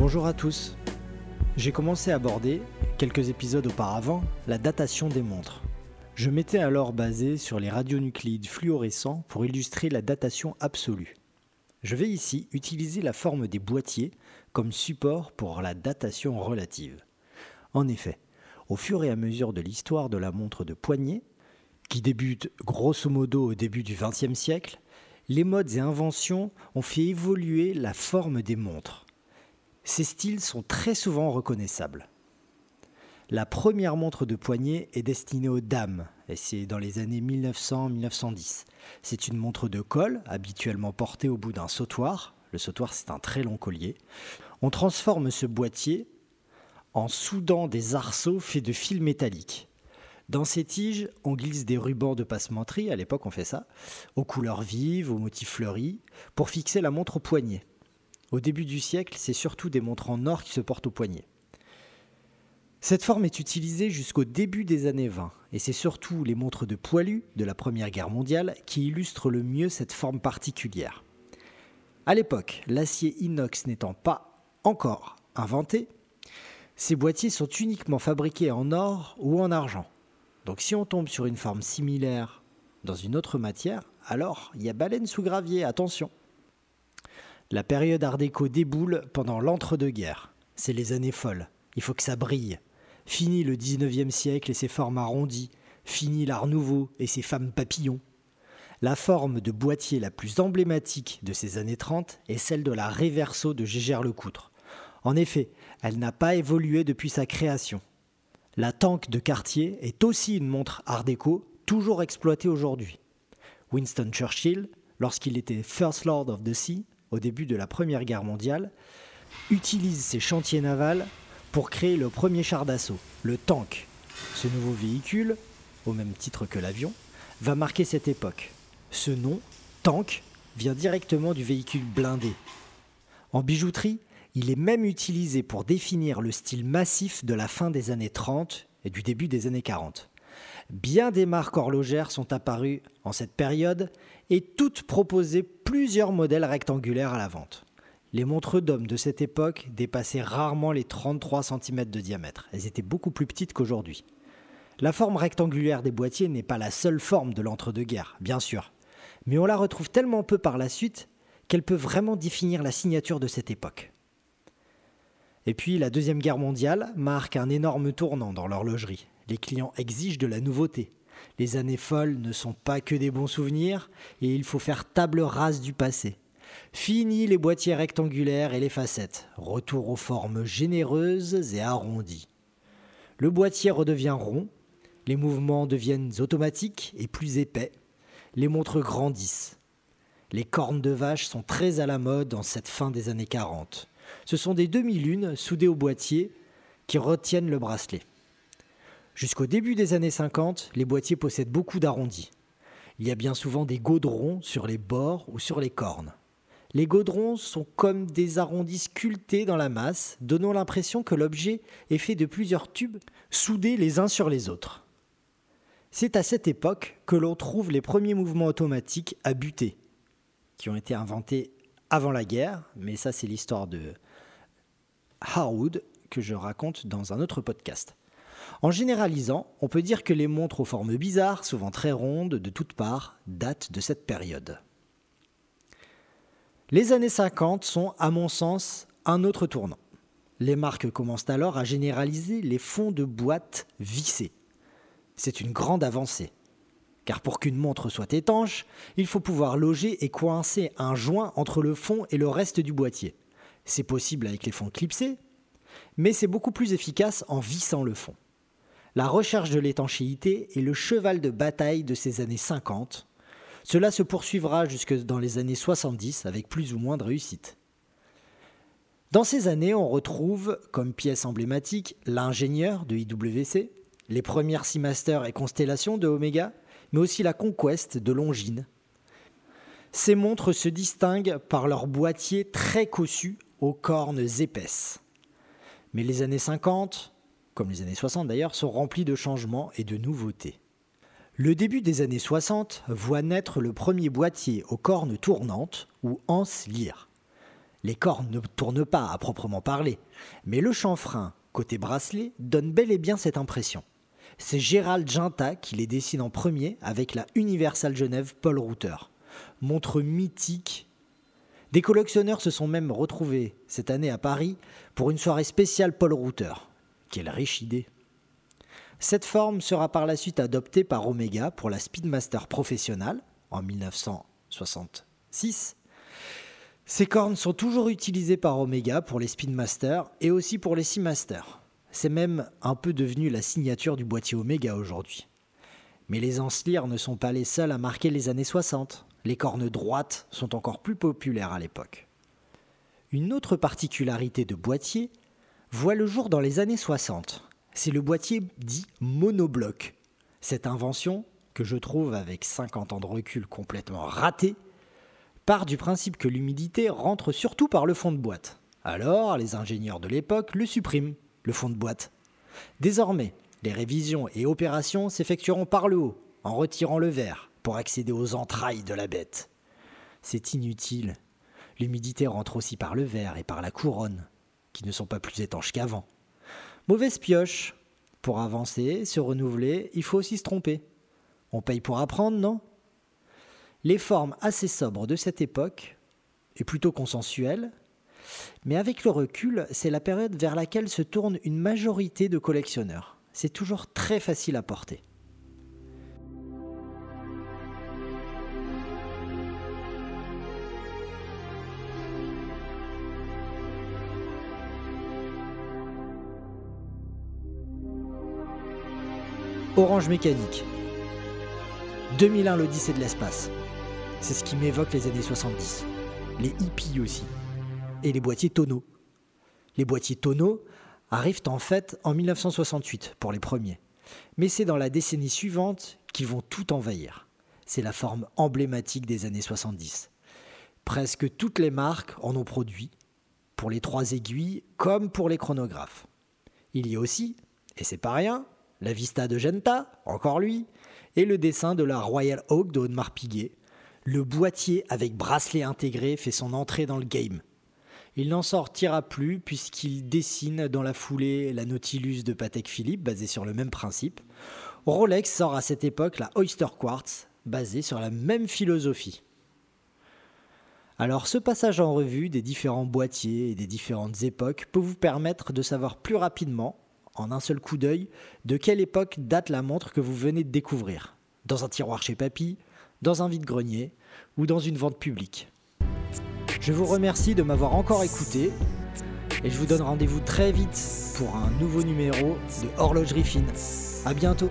Bonjour à tous. J'ai commencé à aborder, quelques épisodes auparavant, la datation des montres. Je m'étais alors basé sur les radionucléides fluorescents pour illustrer la datation absolue. Je vais ici utiliser la forme des boîtiers comme support pour la datation relative. En effet, au fur et à mesure de l'histoire de la montre de poignet, qui débute grosso modo au début du XXe siècle, les modes et inventions ont fait évoluer la forme des montres. Ces styles sont très souvent reconnaissables. La première montre de poignet est destinée aux dames, et c'est dans les années 1900-1910. C'est une montre de col, habituellement portée au bout d'un sautoir. Le sautoir, c'est un très long collier. On transforme ce boîtier en soudant des arceaux faits de fils métalliques. Dans ces tiges, on glisse des rubans de passementerie, à l'époque on fait ça, aux couleurs vives, aux motifs fleuris, pour fixer la montre au poignet. Au début du siècle, c'est surtout des montres en or qui se portent au poignet. Cette forme est utilisée jusqu'au début des années 20, et c'est surtout les montres de poilu de la Première Guerre mondiale qui illustrent le mieux cette forme particulière. À l'époque, l'acier inox n'étant pas encore inventé, ces boîtiers sont uniquement fabriqués en or ou en argent. Donc si on tombe sur une forme similaire dans une autre matière, alors il y a baleine sous gravier, attention. La période art déco déboule pendant l'entre-deux-guerres. C'est les années folles. Il faut que ça brille. Fini le 19e siècle et ses formes arrondies. Fini l'art nouveau et ses femmes papillons. La forme de boîtier la plus emblématique de ces années 30 est celle de la Reverso de Gégère-Lecoutre. En effet, elle n'a pas évolué depuis sa création. La Tank de Cartier est aussi une montre art déco, toujours exploitée aujourd'hui. Winston Churchill, lorsqu'il était First Lord of the Sea, au début de la Première Guerre mondiale, utilise ses chantiers navals pour créer le premier char d'assaut, le tank. Ce nouveau véhicule, au même titre que l'avion, va marquer cette époque. Ce nom, tank, vient directement du véhicule blindé. En bijouterie, il est même utilisé pour définir le style massif de la fin des années 30 et du début des années 40. Bien des marques horlogères sont apparues en cette période et toutes proposaient plusieurs modèles rectangulaires à la vente. Les montres d'hommes de cette époque dépassaient rarement les 33 cm de diamètre. Elles étaient beaucoup plus petites qu'aujourd'hui. La forme rectangulaire des boîtiers n'est pas la seule forme de l'entre-deux-guerres, bien sûr, mais on la retrouve tellement peu par la suite qu'elle peut vraiment définir la signature de cette époque. Et puis la Deuxième Guerre mondiale marque un énorme tournant dans l'horlogerie. Les clients exigent de la nouveauté. Les années folles ne sont pas que des bons souvenirs et il faut faire table rase du passé. Fini les boîtiers rectangulaires et les facettes. Retour aux formes généreuses et arrondies. Le boîtier redevient rond. Les mouvements deviennent automatiques et plus épais. Les montres grandissent. Les cornes de vache sont très à la mode en cette fin des années 40. Ce sont des demi-lunes soudées au boîtier qui retiennent le bracelet. Jusqu'au début des années 50, les boîtiers possèdent beaucoup d'arrondis. Il y a bien souvent des gaudrons sur les bords ou sur les cornes. Les gaudrons sont comme des arrondis sculptés dans la masse, donnant l'impression que l'objet est fait de plusieurs tubes soudés les uns sur les autres. C'est à cette époque que l'on trouve les premiers mouvements automatiques à buter, qui ont été inventés avant la guerre, mais ça c'est l'histoire de Harwood que je raconte dans un autre podcast. En généralisant, on peut dire que les montres aux formes bizarres, souvent très rondes de toutes parts, datent de cette période. Les années 50 sont, à mon sens, un autre tournant. Les marques commencent alors à généraliser les fonds de boîte vissés. C'est une grande avancée. Car pour qu'une montre soit étanche, il faut pouvoir loger et coincer un joint entre le fond et le reste du boîtier. C'est possible avec les fonds clipsés, mais c'est beaucoup plus efficace en vissant le fond. La recherche de l'étanchéité est le cheval de bataille de ces années 50. Cela se poursuivra jusque dans les années 70 avec plus ou moins de réussite. Dans ces années, on retrouve comme pièce emblématique l'ingénieur de IWC, les premières Seamaster et constellations de Omega, mais aussi la Conquest de Longines. Ces montres se distinguent par leur boîtier très cossu aux cornes épaisses. Mais les années 50, comme les années 60 d'ailleurs, sont remplies de changements et de nouveautés. Le début des années 60 voit naître le premier boîtier aux cornes tournantes, ou anse lyre. Les cornes ne tournent pas à proprement parler, mais le chanfrein, côté bracelet, donne bel et bien cette impression. C'est Gérald Ginta qui les dessine en premier avec la Universal Genève Paul Router. Montre mythique. Des collectionneurs se sont même retrouvés cette année à Paris pour une soirée spéciale Paul Router. Quelle riche idée! Cette forme sera par la suite adoptée par Omega pour la Speedmaster professionnelle en 1966. Ces cornes sont toujours utilisées par Omega pour les Speedmaster et aussi pour les Seamaster. C'est même un peu devenu la signature du boîtier Omega aujourd'hui. Mais les Anslier ne sont pas les seuls à marquer les années 60. Les cornes droites sont encore plus populaires à l'époque. Une autre particularité de boîtier voit le jour dans les années 60 c'est le boîtier dit monobloc. Cette invention, que je trouve avec 50 ans de recul complètement ratée, part du principe que l'humidité rentre surtout par le fond de boîte. Alors, les ingénieurs de l'époque le suppriment, le fond de boîte. Désormais, les révisions et opérations s'effectueront par le haut, en retirant le verre, pour accéder aux entrailles de la bête. C'est inutile. L'humidité rentre aussi par le verre et par la couronne, qui ne sont pas plus étanches qu'avant. Mauvaise pioche. Pour avancer, se renouveler, il faut aussi se tromper. On paye pour apprendre, non? Les formes assez sobres de cette époque, et plutôt consensuelles, mais avec le recul, c'est la période vers laquelle se tourne une majorité de collectionneurs. C'est toujours très facile à porter. Orange Mécanique. 2001, l'Odyssée de l'espace. C'est ce qui m'évoque les années 70. Les hippies aussi. Et les boîtiers tonneaux. Les boîtiers tonneaux arrivent en fait en 1968 pour les premiers. Mais c'est dans la décennie suivante qu'ils vont tout envahir. C'est la forme emblématique des années 70. Presque toutes les marques en ont produit, pour les trois aiguilles comme pour les chronographes. Il y a aussi, et c'est pas rien, la vista de Genta, encore lui, et le dessin de la Royal Oak de Audemars Piguet. Le boîtier avec bracelet intégré fait son entrée dans le game. Il n'en sortira plus puisqu'il dessine dans la foulée la Nautilus de Patek Philippe, basée sur le même principe. Rolex sort à cette époque la Oyster Quartz, basée sur la même philosophie. Alors ce passage en revue des différents boîtiers et des différentes époques peut vous permettre de savoir plus rapidement en un seul coup d'œil de quelle époque date la montre que vous venez de découvrir? Dans un tiroir chez Papy, dans un vide-grenier ou dans une vente publique? Je vous remercie de m'avoir encore écouté et je vous donne rendez-vous très vite pour un nouveau numéro de Horlogerie Fine. A bientôt